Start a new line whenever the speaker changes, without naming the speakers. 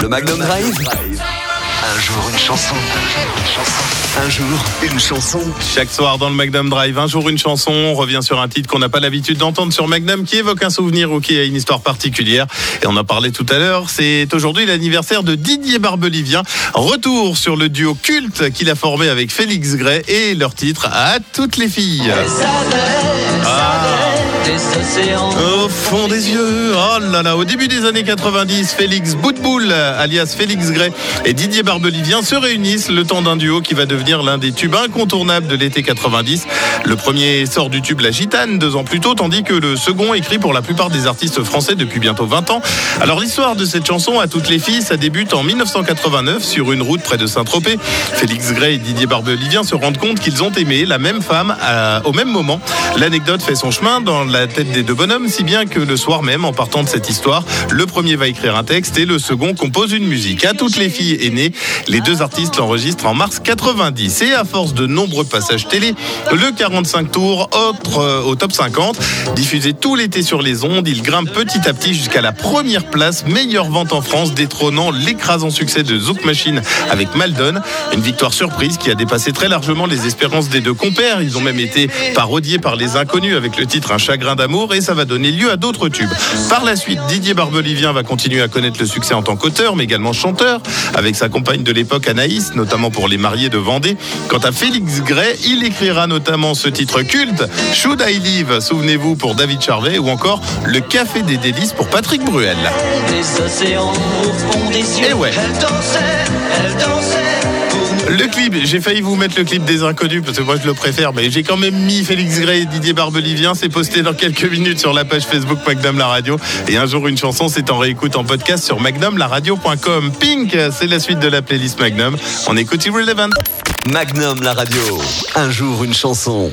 Le Magnum Drive. Un jour une chanson. Un jour une chanson.
Chaque soir dans le Magnum Drive, un jour une chanson, on revient sur un titre qu'on n'a pas l'habitude d'entendre sur Magnum qui évoque un souvenir ou qui a une histoire particulière. Et on en parlait tout à l'heure, c'est aujourd'hui l'anniversaire de Didier Barbelivien. Retour sur le duo culte qu'il a formé avec Félix Gray et leur titre à toutes les filles. Ah. Au fond des yeux, oh là là, au début des années 90, Félix Boutboul, alias Félix Gray et Didier Barbelivien se réunissent le temps d'un duo qui va devenir l'un des tubes incontournables de l'été 90. Le premier sort du tube La Gitane deux ans plus tôt, tandis que le second écrit pour la plupart des artistes français depuis bientôt 20 ans. Alors l'histoire de cette chanson à toutes les filles, ça débute en 1989 sur une route près de Saint-Tropez. Félix Gray et Didier Barbelivien se rendent compte qu'ils ont aimé la même femme à- au même moment. L'anecdote fait son chemin dans la tête des deux bonhommes, si bien que le soir même, en partant de cette histoire, le premier va écrire un texte et le second compose une musique. À toutes les filles née, les deux artistes l'enregistrent en mars 90. Et à force de nombreux passages télé, le 45 tours autre, euh, au top 50, diffusé tout l'été sur les ondes, il grimpe petit à petit jusqu'à la première place, meilleure vente en France, détrônant l'écrasant succès de Zouk Machine avec Maldon. Une victoire surprise qui a dépassé très largement les espérances des deux compères. Ils ont même été parodiés par les inconnus avec le titre Un chagrin d'amour et ça va donner lieu à d'autres tubes. Par la suite, Didier Barbelivien va continuer à connaître le succès en tant qu'auteur, mais également chanteur, avec sa compagne de l'époque Anaïs, notamment pour Les Mariés de Vendée. Quant à Félix Gray, il écrira notamment ce titre culte, Should I Live, souvenez-vous, pour David Charvet, ou encore Le Café des Délices pour Patrick Bruel.
Des océans au fond des cieux.
Ouais.
Elle dansait, elle dansait.
Le clip, j'ai failli vous mettre le clip des inconnus parce que moi je le préfère, mais j'ai quand même mis Félix Gray et Didier Barbelivien. C'est posté dans quelques minutes sur la page Facebook Magnum La Radio. Et un jour une chanson, c'est en réécoute en podcast sur magnumlaradio.com. Pink, c'est la suite de la playlist Magnum. On écoute Irrelevant.
Magnum la radio. Un jour une chanson.